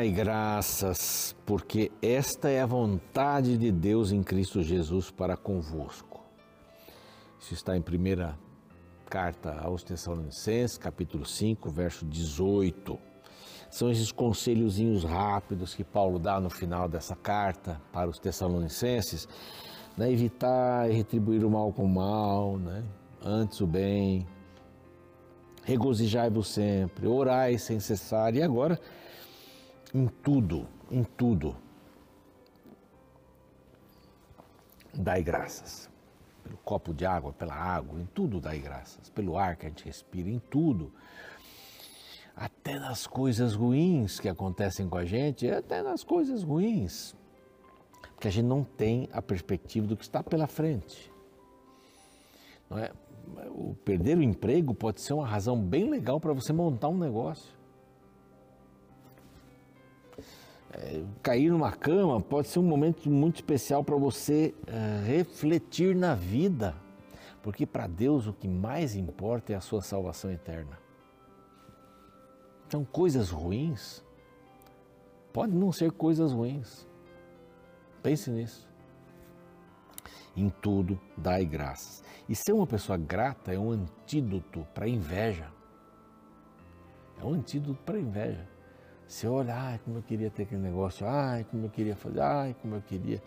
Dai graças, porque esta é a vontade de Deus em Cristo Jesus para convosco. Isso está em primeira carta aos Tessalonicenses, capítulo 5, verso 18. São esses conselhozinhos rápidos que Paulo dá no final dessa carta para os Tessalonicenses, né? evitar e retribuir o mal com o mal, né? antes o bem, regozijai-vos sempre, orai sem cessar. E agora, em tudo, em tudo, dai graças. Pelo copo de água, pela água, em tudo dai graças. Pelo ar que a gente respira, em tudo. Até nas coisas ruins que acontecem com a gente, até nas coisas ruins. Porque a gente não tem a perspectiva do que está pela frente. Não é? o perder o emprego pode ser uma razão bem legal para você montar um negócio. Cair numa cama pode ser um momento muito especial para você é, refletir na vida, porque para Deus o que mais importa é a sua salvação eterna. Então, coisas ruins pode não ser coisas ruins. Pense nisso. Em tudo, dai graças e ser uma pessoa grata é um antídoto para a inveja. É um antídoto para a inveja. Você olha, ai, como eu queria ter aquele negócio, ai, como eu queria fazer, ai, como eu queria,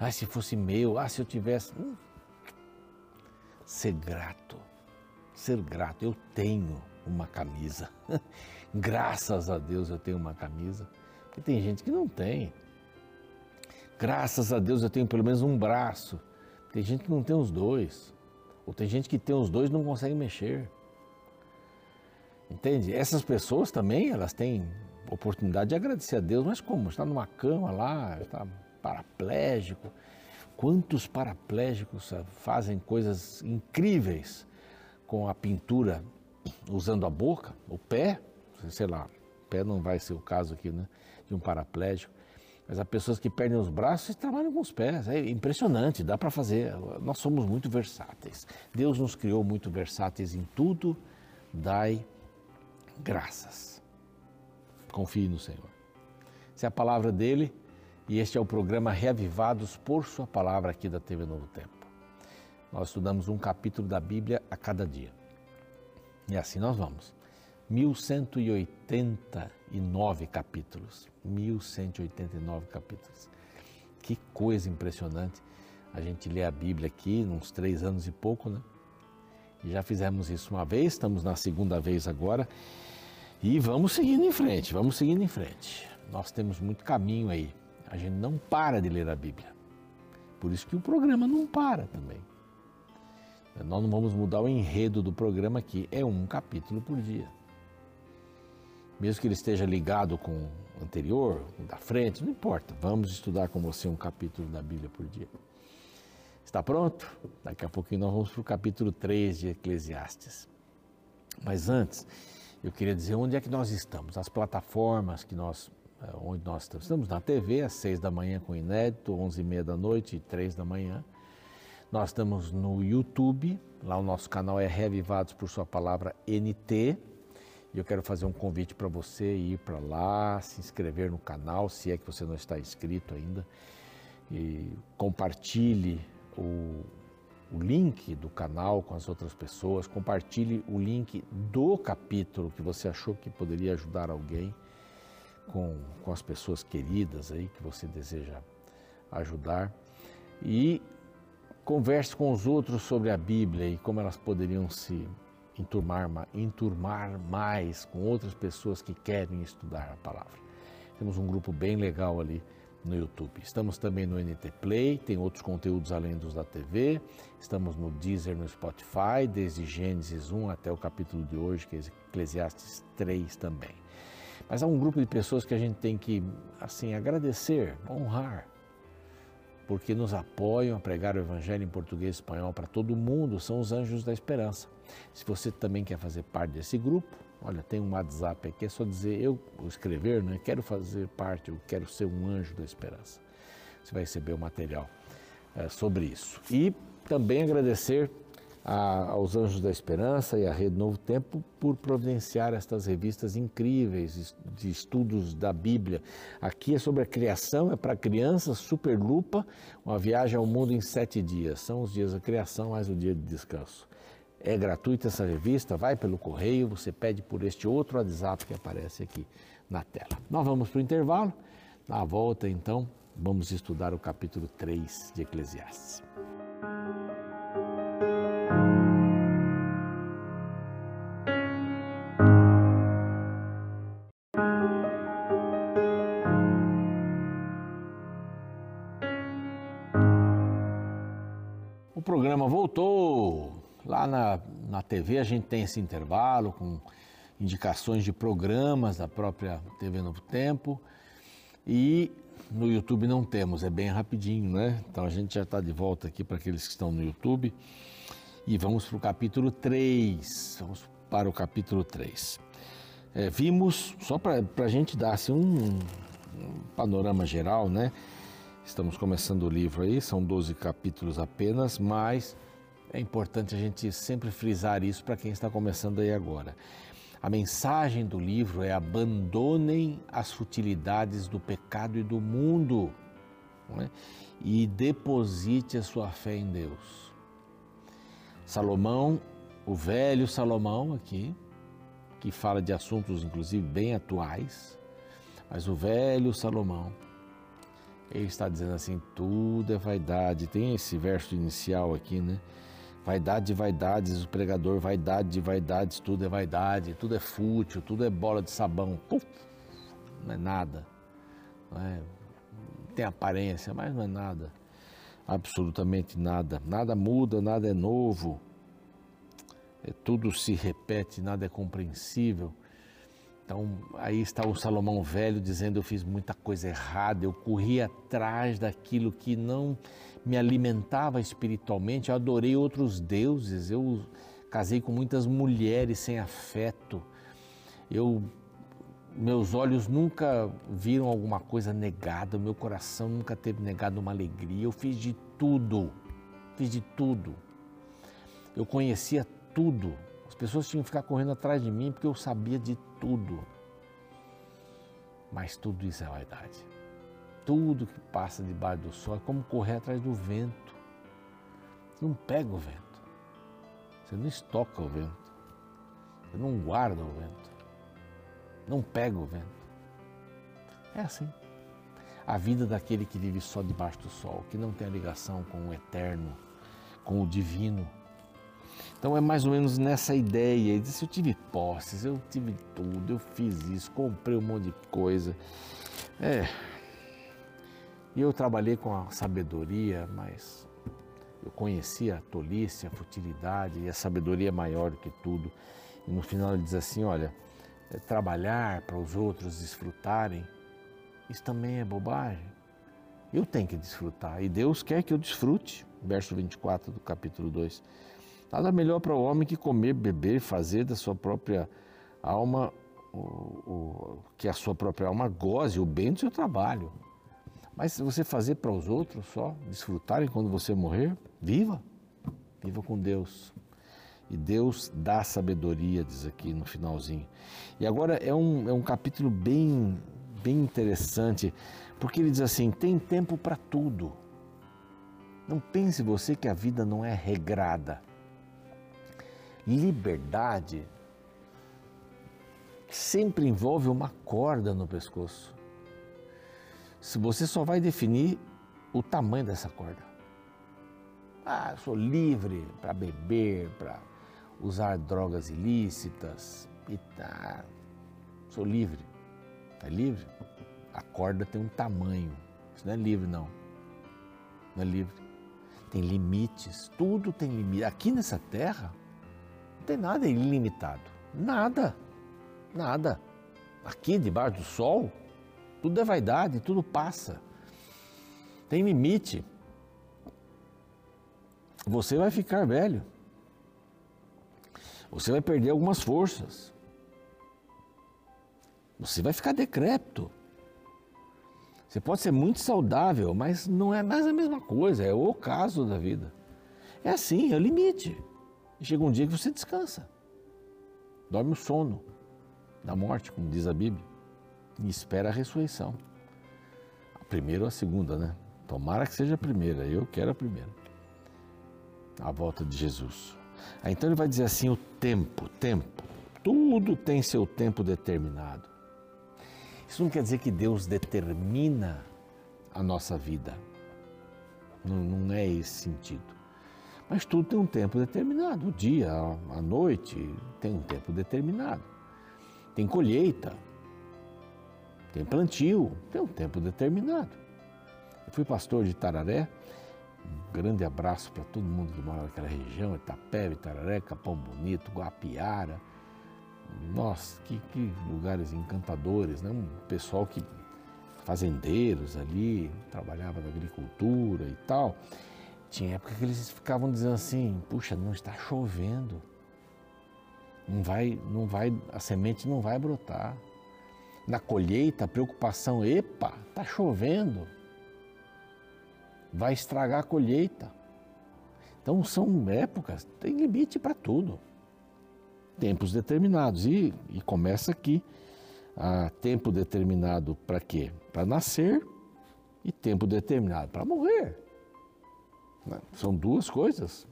ai, se fosse meu, ah, se eu tivesse. Hum. Ser grato, ser grato. Eu tenho uma camisa. Graças a Deus eu tenho uma camisa. Porque tem gente que não tem. Graças a Deus eu tenho pelo menos um braço. Tem gente que não tem os dois. Ou tem gente que tem os dois e não consegue mexer. Entende? Essas pessoas também, elas têm oportunidade de agradecer a Deus, mas como? Está numa cama lá, está paraplégico. Quantos paraplégicos fazem coisas incríveis com a pintura usando a boca, o pé, sei lá, pé não vai ser o caso aqui, né? De um paraplégico. Mas há pessoas que perdem os braços e trabalham com os pés. É impressionante, dá para fazer. Nós somos muito versáteis. Deus nos criou muito versáteis em tudo. Dai graças. Confie no Senhor. Essa é a palavra dele e este é o programa Reavivados por Sua Palavra aqui da TV Novo Tempo. Nós estudamos um capítulo da Bíblia a cada dia. E assim nós vamos. 1189 capítulos. 1189 capítulos. Que coisa impressionante. A gente lê a Bíblia aqui, uns três anos e pouco, né? E já fizemos isso uma vez, estamos na segunda vez agora. E vamos seguindo em frente, vamos seguindo em frente. Nós temos muito caminho aí. A gente não para de ler a Bíblia. Por isso que o programa não para também. Nós não vamos mudar o enredo do programa aqui, é um capítulo por dia mesmo que ele esteja ligado com o anterior, da frente, não importa. Vamos estudar com você um capítulo da Bíblia por dia. Está pronto? Daqui a pouquinho nós vamos para o capítulo 3 de Eclesiastes. Mas antes, eu queria dizer onde é que nós estamos, as plataformas que nós, eh, onde nós estamos. Estamos na TV às 6 da manhã com inédito, 11 e meia da noite e 3 da manhã. Nós estamos no YouTube, lá o nosso canal é Revivados por Sua Palavra NT. E eu quero fazer um convite para você ir para lá, se inscrever no canal, se é que você não está inscrito ainda, e compartilhe o, o link do canal com as outras pessoas, compartilhe o link do capítulo que você achou que poderia ajudar alguém com, com as pessoas queridas aí que você deseja ajudar e converse com os outros sobre a Bíblia e como elas poderiam se enturmar, enturmar mais com outras pessoas que querem estudar a palavra. Temos um grupo bem legal ali no YouTube. Estamos também no NT Play, tem outros conteúdos além dos da TV. Estamos no Deezer, no Spotify, desde Gênesis 1 até o capítulo de hoje, que é Eclesiastes 3 também. Mas há um grupo de pessoas que a gente tem que, assim, agradecer, honrar, porque nos apoiam a pregar o Evangelho em português e espanhol para todo mundo, são os Anjos da Esperança. Se você também quer fazer parte desse grupo, olha, tem um WhatsApp aqui, é só dizer, eu escrever, né? Quero fazer parte, eu quero ser um anjo da esperança. Você vai receber o material é, sobre isso. E também agradecer aos Anjos da Esperança e à Rede Novo Tempo por providenciar estas revistas incríveis de estudos da Bíblia. Aqui é sobre a criação, é para crianças, Super Lupa, uma viagem ao mundo em sete dias. São os dias da criação mais o dia de descanso. É gratuita essa revista, vai pelo correio, você pede por este outro WhatsApp que aparece aqui na tela. Nós vamos para o intervalo, na volta então vamos estudar o capítulo 3 de Eclesiastes. Na, na TV a gente tem esse intervalo com indicações de programas da própria TV Novo Tempo. E no YouTube não temos, é bem rapidinho, né? Então a gente já está de volta aqui para aqueles que estão no YouTube. E vamos para o capítulo 3. Vamos para o capítulo 3. É, vimos, só para a gente dar assim, um, um panorama geral, né? Estamos começando o livro aí, são 12 capítulos apenas, mas é importante a gente sempre frisar isso para quem está começando aí agora. A mensagem do livro é abandonem as futilidades do pecado e do mundo é? e deposite a sua fé em Deus. Salomão, o velho Salomão aqui, que fala de assuntos inclusive bem atuais, mas o velho Salomão ele está dizendo assim: tudo é vaidade. Tem esse verso inicial aqui, né? Vaidade de vaidades, o pregador, vaidade de vaidades, tudo é vaidade, tudo é fútil, tudo é bola de sabão. Puf, não é nada. Não é, tem aparência, mas não é nada. Absolutamente nada. Nada muda, nada é novo. É, tudo se repete, nada é compreensível. Então, aí está o Salomão velho dizendo: Eu fiz muita coisa errada, eu corri atrás daquilo que não me alimentava espiritualmente, eu adorei outros deuses, eu casei com muitas mulheres sem afeto, eu, meus olhos nunca viram alguma coisa negada, meu coração nunca teve negado uma alegria, eu fiz de tudo, fiz de tudo, eu conhecia tudo, pessoas tinham que ficar correndo atrás de mim porque eu sabia de tudo. Mas tudo isso é vaidade. Tudo que passa debaixo do sol é como correr atrás do vento. Você não pega o vento. Você não estoca o vento. Você não guarda o vento. Não pega o vento. É assim. A vida daquele que vive só debaixo do sol, que não tem a ligação com o eterno, com o divino, então é mais ou menos nessa ideia. Ele disse: Eu tive posses, eu tive tudo, eu fiz isso, comprei um monte de coisa. É. E eu trabalhei com a sabedoria, mas eu conhecia a tolice, a futilidade e a sabedoria é maior do que tudo. E no final ele diz assim: Olha, é trabalhar para os outros desfrutarem, isso também é bobagem. Eu tenho que desfrutar e Deus quer que eu desfrute. Verso 24 do capítulo 2. Nada melhor para o homem que comer, beber, fazer da sua própria alma, o, o, que a sua própria alma goze o bem do seu trabalho. Mas se você fazer para os outros só, desfrutarem quando você morrer, viva, viva com Deus. E Deus dá sabedoria, diz aqui no finalzinho. E agora é um, é um capítulo bem, bem interessante, porque ele diz assim: tem tempo para tudo. Não pense você que a vida não é regrada liberdade sempre envolve uma corda no pescoço. Se você só vai definir o tamanho dessa corda. Ah, eu sou livre para beber, para usar drogas ilícitas e tá. Sou livre. É livre? A corda tem um tamanho. Isso não é livre, não. Não é livre. Tem limites. Tudo tem limite. Aqui nessa terra, tem nada ilimitado. Nada. Nada. Aqui debaixo do sol, tudo é vaidade, tudo passa. Tem limite. Você vai ficar velho. Você vai perder algumas forças. Você vai ficar decrépito. Você pode ser muito saudável, mas não é mais a mesma coisa, é o caso da vida. É assim, é o limite. E chega um dia que você descansa. Dorme o sono da morte, como diz a Bíblia, e espera a ressurreição. A primeira ou a segunda, né? Tomara que seja a primeira, eu quero a primeira. A volta de Jesus. Aí, então ele vai dizer assim: o tempo, tempo. Tudo tem seu tempo determinado. Isso não quer dizer que Deus determina a nossa vida. Não, não é esse sentido. Mas tudo tem um tempo determinado. O dia, a noite, tem um tempo determinado. Tem colheita, tem plantio, tem um tempo determinado. Eu fui pastor de Tararé, um grande abraço para todo mundo que mora naquela região, Itapé, Tararé, Capão Bonito, Guapiara. Nossa, que, que lugares encantadores, né? Um pessoal que fazendeiros ali, trabalhava na agricultura e tal. Tinha época que eles ficavam dizendo assim: puxa, não está chovendo. Não vai, não vai, a semente não vai brotar. Na colheita, a preocupação, epa, está chovendo. Vai estragar a colheita. Então são épocas, tem limite para tudo. Tempos determinados. E, e começa aqui. a tempo determinado para quê? Para nascer e tempo determinado para morrer. Né? São duas coisas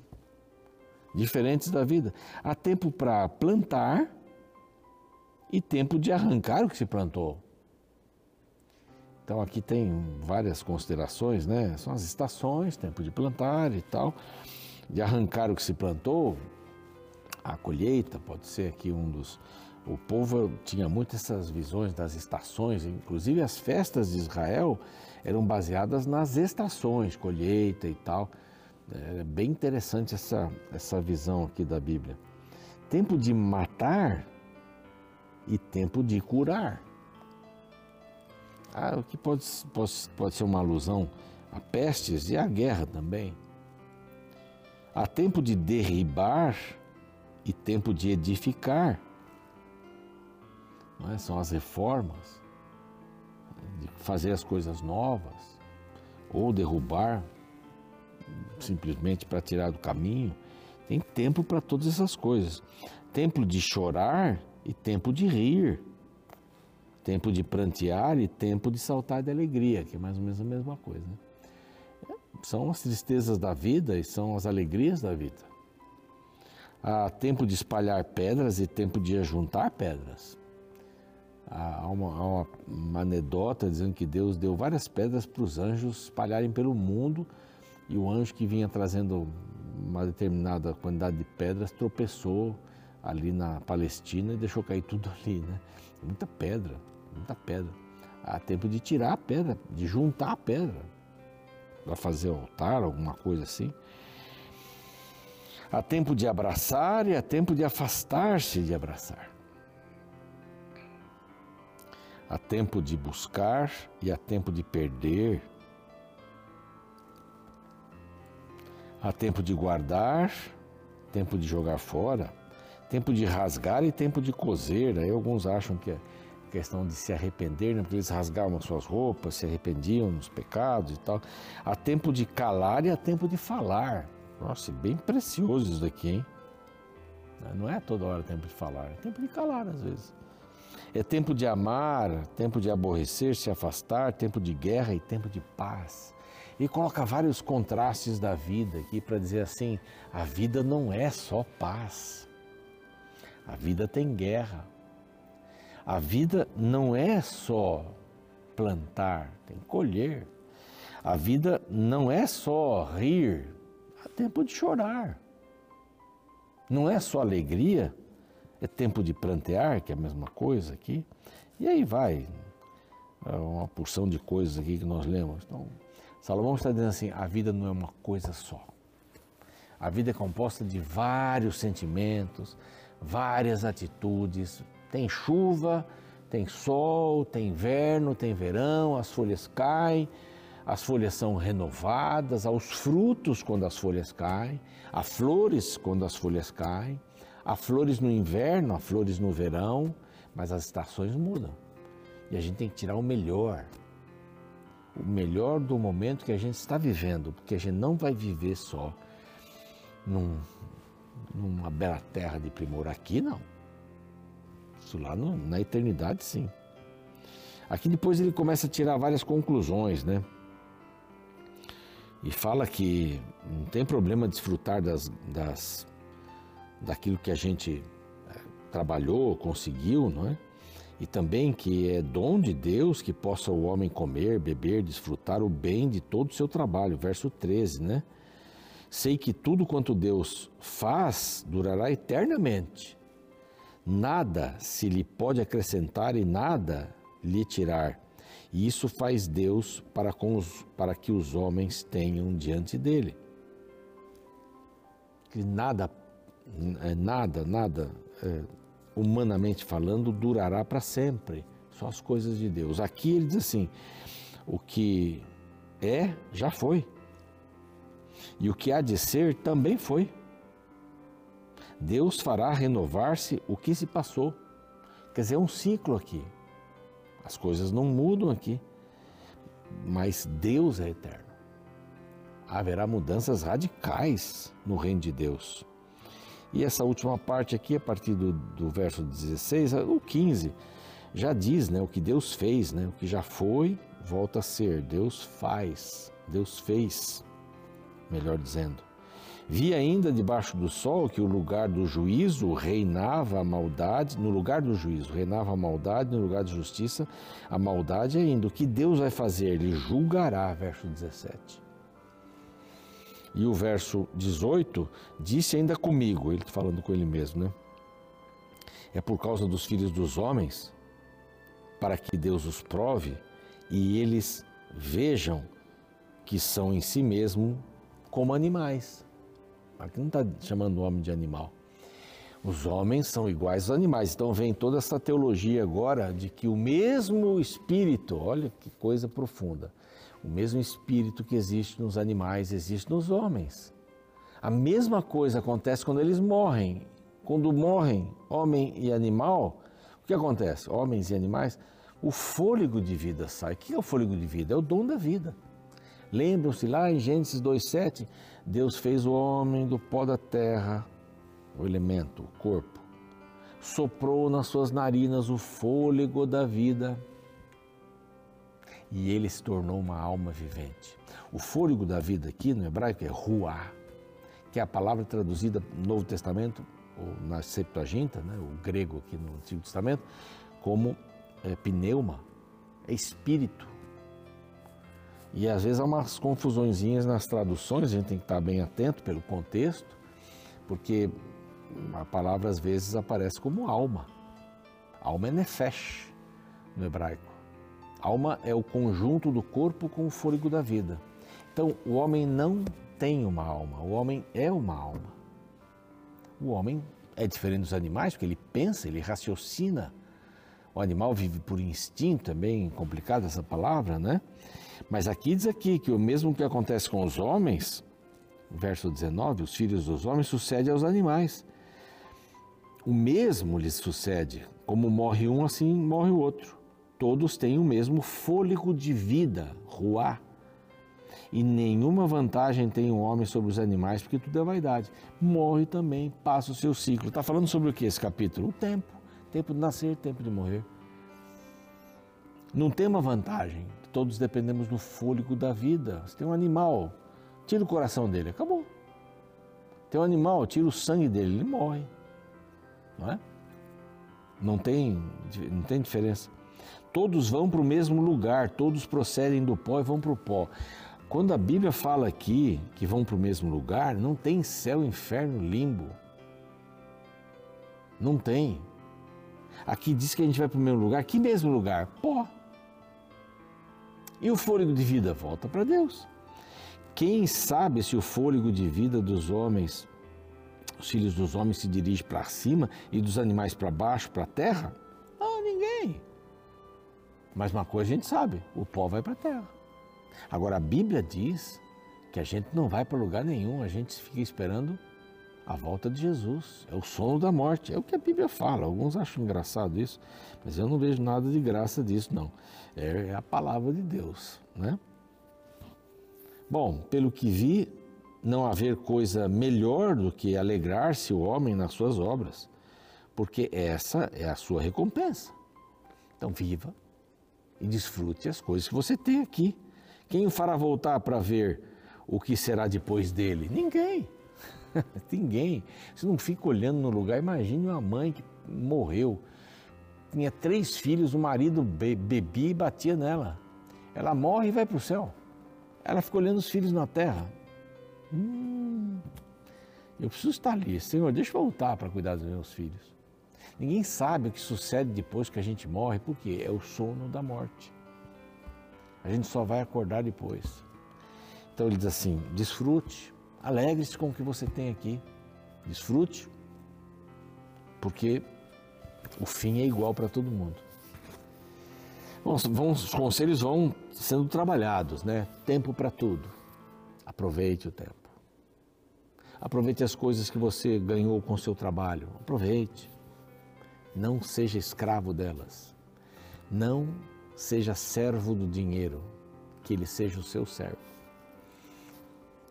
diferentes da vida. Há tempo para plantar e tempo de arrancar o que se plantou. Então aqui tem várias considerações, né? São as estações, tempo de plantar e tal, de arrancar o que se plantou, a colheita pode ser aqui um dos. O povo tinha muitas essas visões das estações, inclusive as festas de Israel eram baseadas nas estações, colheita e tal. É bem interessante essa, essa visão aqui da Bíblia. Tempo de matar e tempo de curar. Ah, o que pode, pode, pode ser uma alusão a pestes e à guerra também. Há tempo de derribar e tempo de edificar. É? São as reformas, de fazer as coisas novas, ou derrubar simplesmente para tirar do caminho. Tem tempo para todas essas coisas. Tempo de chorar e tempo de rir. Tempo de prantear e tempo de saltar de alegria, que é mais ou menos a mesma coisa. Né? São as tristezas da vida e são as alegrias da vida. Há tempo de espalhar pedras e tempo de ajuntar pedras. Há uma, há uma, uma anedota dizendo que Deus deu várias pedras para os anjos espalharem pelo mundo e o anjo que vinha trazendo uma determinada quantidade de pedras tropeçou ali na Palestina e deixou cair tudo ali, né? Muita pedra, muita pedra. Há tempo de tirar a pedra, de juntar a pedra para fazer altar, alguma coisa assim. Há tempo de abraçar e há tempo de afastar-se de abraçar. Há tempo de buscar e há tempo de perder. Há tempo de guardar, tempo de jogar fora, tempo de rasgar e tempo de coser. Aí alguns acham que é questão de se arrepender, né? porque eles rasgavam suas roupas, se arrependiam nos pecados e tal. Há tempo de calar e há tempo de falar. Nossa, bem precioso isso daqui, hein? Não é toda hora tempo de falar, é tempo de calar às vezes. É tempo de amar, tempo de aborrecer, se afastar, tempo de guerra e tempo de paz e coloca vários contrastes da vida aqui para dizer assim: a vida não é só paz, a vida tem guerra, a vida não é só plantar, tem colher, a vida não é só rir, há tempo de chorar, não é só alegria, é tempo de plantear, que é a mesma coisa aqui, e aí vai, é uma porção de coisas aqui que nós lemos. Então, Salomão está dizendo assim: a vida não é uma coisa só. A vida é composta de vários sentimentos, várias atitudes. Tem chuva, tem sol, tem inverno, tem verão, as folhas caem, as folhas são renovadas, há os frutos quando as folhas caem, há flores quando as folhas caem, há flores no inverno, há flores no verão, mas as estações mudam. E a gente tem que tirar o melhor o melhor do momento que a gente está vivendo, porque a gente não vai viver só num, numa bela terra de primor. Aqui não. Isso lá no, na eternidade, sim. Aqui depois ele começa a tirar várias conclusões, né? E fala que não tem problema desfrutar das, das, daquilo que a gente eh, trabalhou, conseguiu, não é? E também que é dom de Deus que possa o homem comer, beber, desfrutar o bem de todo o seu trabalho. Verso 13, né? Sei que tudo quanto Deus faz durará eternamente. Nada se lhe pode acrescentar e nada lhe tirar. E isso faz Deus para, os, para que os homens tenham diante dele. Que nada, é, nada, nada, é, humanamente falando, durará para sempre. Só as coisas de Deus. Aqui ele diz assim: o que é, já foi. E o que há de ser também foi. Deus fará renovar-se o que se passou. Quer dizer, é um ciclo aqui. As coisas não mudam aqui, mas Deus é eterno. Haverá mudanças radicais no reino de Deus. E essa última parte aqui, a partir do, do verso 16, o 15, já diz né, o que Deus fez, né, o que já foi, volta a ser. Deus faz, Deus fez, melhor dizendo. Vi ainda debaixo do sol que o lugar do juízo reinava a maldade, no lugar do juízo reinava a maldade, no lugar de justiça a maldade ainda. O que Deus vai fazer? Ele julgará, verso 17. E o verso 18 disse ainda comigo, ele falando com ele mesmo, né? É por causa dos filhos dos homens, para que Deus os prove e eles vejam que são em si mesmo como animais. Aqui não está chamando o homem de animal. Os homens são iguais aos animais. Então vem toda essa teologia agora de que o mesmo espírito, olha que coisa profunda, o mesmo espírito que existe nos animais existe nos homens. A mesma coisa acontece quando eles morrem. Quando morrem homem e animal, o que acontece? Homens e animais, o fôlego de vida sai. O que é o fôlego de vida? É o dom da vida. Lembram-se lá em Gênesis 2,7, Deus fez o homem do pó da terra, o elemento, o corpo, soprou nas suas narinas o fôlego da vida e ele se tornou uma alma vivente. O fôlego da vida aqui no hebraico é ruá, que é a palavra traduzida no Novo Testamento, ou na Septuaginta, né, o grego aqui no Antigo Testamento, como é, pneuma, é espírito. E às vezes há umas confusõezinhas nas traduções, a gente tem que estar bem atento pelo contexto, porque a palavra às vezes aparece como alma. Alma é nefesh no hebraico. Alma é o conjunto do corpo com o fôlego da vida. Então, o homem não tem uma alma, o homem é uma alma. O homem é diferente dos animais porque ele pensa, ele raciocina. O animal vive por instinto, é bem complicada essa palavra, né? Mas aqui diz aqui que o mesmo que acontece com os homens, verso 19, os filhos dos homens sucede aos animais. O mesmo lhes sucede, como morre um, assim morre o outro. Todos têm o mesmo fôlego de vida, ruá. E nenhuma vantagem tem o homem sobre os animais, porque tudo é vaidade. Morre também, passa o seu ciclo. Está falando sobre o que esse capítulo? O tempo. Tempo de nascer, tempo de morrer. Não tem uma vantagem todos dependemos do fôlego da vida. Você tem um animal, tira o coração dele, acabou. Tem um animal, tira o sangue dele, ele morre. Não é? Não tem, não tem diferença. Todos vão para o mesmo lugar, todos procedem do pó e vão para o pó. Quando a Bíblia fala aqui que vão para o mesmo lugar, não tem céu, inferno, limbo. Não tem. Aqui diz que a gente vai para o mesmo lugar. Que mesmo lugar? Pó. E o fôlego de vida volta para Deus. Quem sabe se o fôlego de vida dos homens, os filhos dos homens, se dirige para cima e dos animais para baixo, para a terra? Mas uma coisa a gente sabe: o pó vai para a terra. Agora a Bíblia diz que a gente não vai para lugar nenhum, a gente fica esperando a volta de Jesus. É o sono da morte. É o que a Bíblia fala. Alguns acham engraçado isso, mas eu não vejo nada de graça disso, não. É, é a palavra de Deus, né? Bom, pelo que vi, não haver coisa melhor do que alegrar-se o homem nas suas obras, porque essa é a sua recompensa. Então, viva e desfrute as coisas que você tem aqui. Quem o fará voltar para ver o que será depois dele? Ninguém. Ninguém. Você não fica olhando no lugar. Imagine uma mãe que morreu, tinha três filhos, o marido bebia e batia nela. Ela morre e vai para o céu. Ela fica olhando os filhos na terra. Hum, eu preciso estar ali. Senhor, deixa eu voltar para cuidar dos meus filhos. Ninguém sabe o que sucede depois que a gente morre, porque é o sono da morte. A gente só vai acordar depois. Então ele diz assim: desfrute, alegre-se com o que você tem aqui. Desfrute, porque o fim é igual para todo mundo. Bom, vão, os conselhos vão sendo trabalhados, né? Tempo para tudo. Aproveite o tempo. Aproveite as coisas que você ganhou com o seu trabalho. Aproveite. Não seja escravo delas. Não seja servo do dinheiro, que ele seja o seu servo.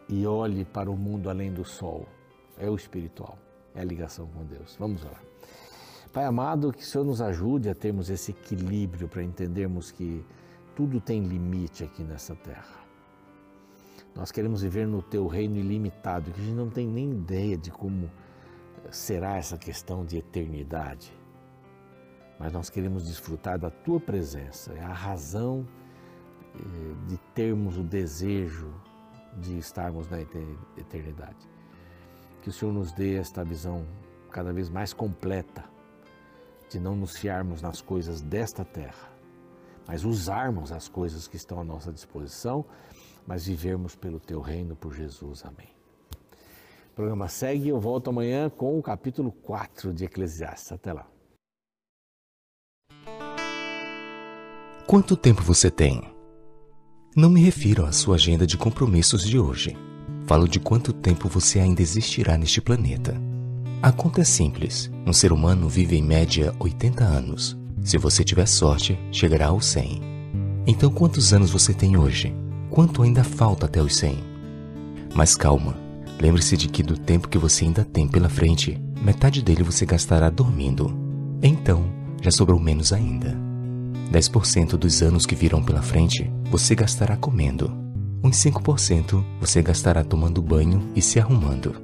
E olhe para o mundo além do sol. É o espiritual, é a ligação com Deus. Vamos lá. Pai amado, que o Senhor nos ajude a termos esse equilíbrio para entendermos que tudo tem limite aqui nessa terra. Nós queremos viver no teu reino ilimitado, que a gente não tem nem ideia de como será essa questão de eternidade mas nós queremos desfrutar da tua presença. É a razão eh, de termos o desejo de estarmos na eternidade. Que o Senhor nos dê esta visão cada vez mais completa de não nos fiarmos nas coisas desta terra, mas usarmos as coisas que estão à nossa disposição, mas vivermos pelo teu reino por Jesus. Amém. O programa segue eu volto amanhã com o capítulo 4 de Eclesiastes. Até lá. Quanto tempo você tem? Não me refiro à sua agenda de compromissos de hoje. Falo de quanto tempo você ainda existirá neste planeta. A conta é simples. Um ser humano vive em média 80 anos. Se você tiver sorte, chegará aos 100. Então, quantos anos você tem hoje? Quanto ainda falta até os 100? Mas calma. Lembre-se de que do tempo que você ainda tem pela frente, metade dele você gastará dormindo. Então, já sobrou menos ainda. 10% dos anos que virão pela frente você gastará comendo. Uns 5% você gastará tomando banho e se arrumando.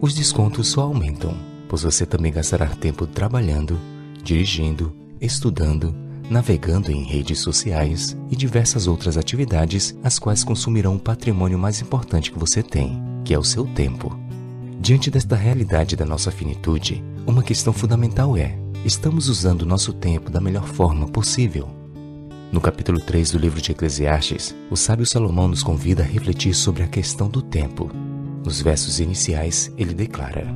Os descontos só aumentam, pois você também gastará tempo trabalhando, dirigindo, estudando, navegando em redes sociais e diversas outras atividades, as quais consumirão o patrimônio mais importante que você tem, que é o seu tempo. Diante desta realidade da nossa finitude, uma questão fundamental é: estamos usando nosso tempo da melhor forma possível. No capítulo 3 do livro de Eclesiastes, o sábio Salomão nos convida a refletir sobre a questão do tempo. Nos versos iniciais, ele declara: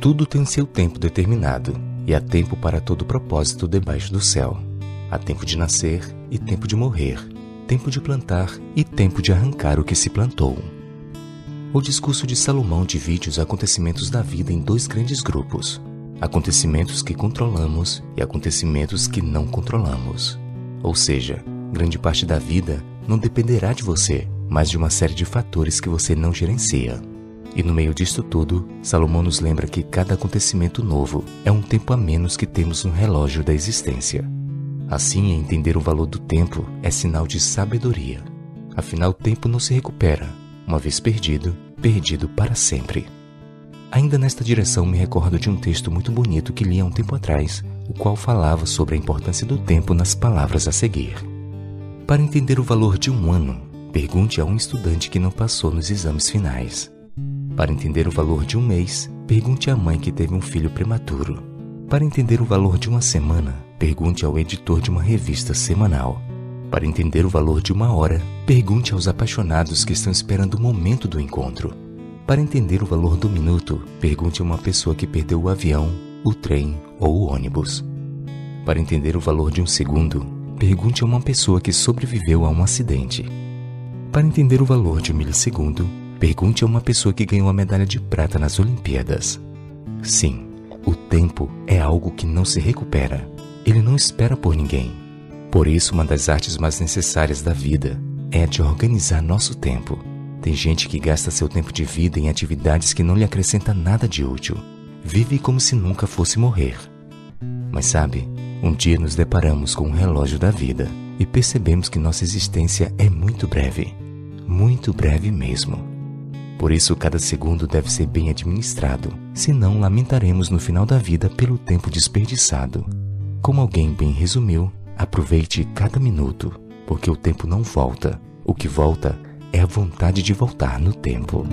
Tudo tem seu tempo determinado, e há tempo para todo propósito debaixo do céu. Há tempo de nascer e tempo de morrer, tempo de plantar e tempo de arrancar o que se plantou. O discurso de Salomão divide os acontecimentos da vida em dois grandes grupos: acontecimentos que controlamos e acontecimentos que não controlamos. Ou seja, grande parte da vida não dependerá de você, mas de uma série de fatores que você não gerencia. E no meio disto tudo, Salomão nos lembra que cada acontecimento novo é um tempo a menos que temos no relógio da existência. Assim, entender o valor do tempo é sinal de sabedoria. Afinal, o tempo não se recupera. Uma vez perdido, perdido para sempre. Ainda nesta direção, me recordo de um texto muito bonito que li há um tempo atrás, o qual falava sobre a importância do tempo nas palavras a seguir. Para entender o valor de um ano, pergunte a um estudante que não passou nos exames finais. Para entender o valor de um mês, pergunte à mãe que teve um filho prematuro. Para entender o valor de uma semana, pergunte ao editor de uma revista semanal. Para entender o valor de uma hora, pergunte aos apaixonados que estão esperando o momento do encontro. Para entender o valor do minuto, pergunte a uma pessoa que perdeu o avião, o trem ou o ônibus. Para entender o valor de um segundo, pergunte a uma pessoa que sobreviveu a um acidente. Para entender o valor de um milissegundo, pergunte a uma pessoa que ganhou a medalha de prata nas Olimpíadas. Sim, o tempo é algo que não se recupera. Ele não espera por ninguém. Por isso, uma das artes mais necessárias da vida é a de organizar nosso tempo Tem gente que gasta seu tempo de vida em atividades que não lhe acrescenta nada de útil. Vive como se nunca fosse morrer. Mas sabe, um dia nos deparamos com o relógio da vida e percebemos que nossa existência é muito breve. Muito breve mesmo. Por isso, cada segundo deve ser bem administrado, senão lamentaremos no final da vida pelo tempo desperdiçado. Como alguém bem resumiu, aproveite cada minuto, porque o tempo não volta. O que volta é a vontade de voltar no tempo.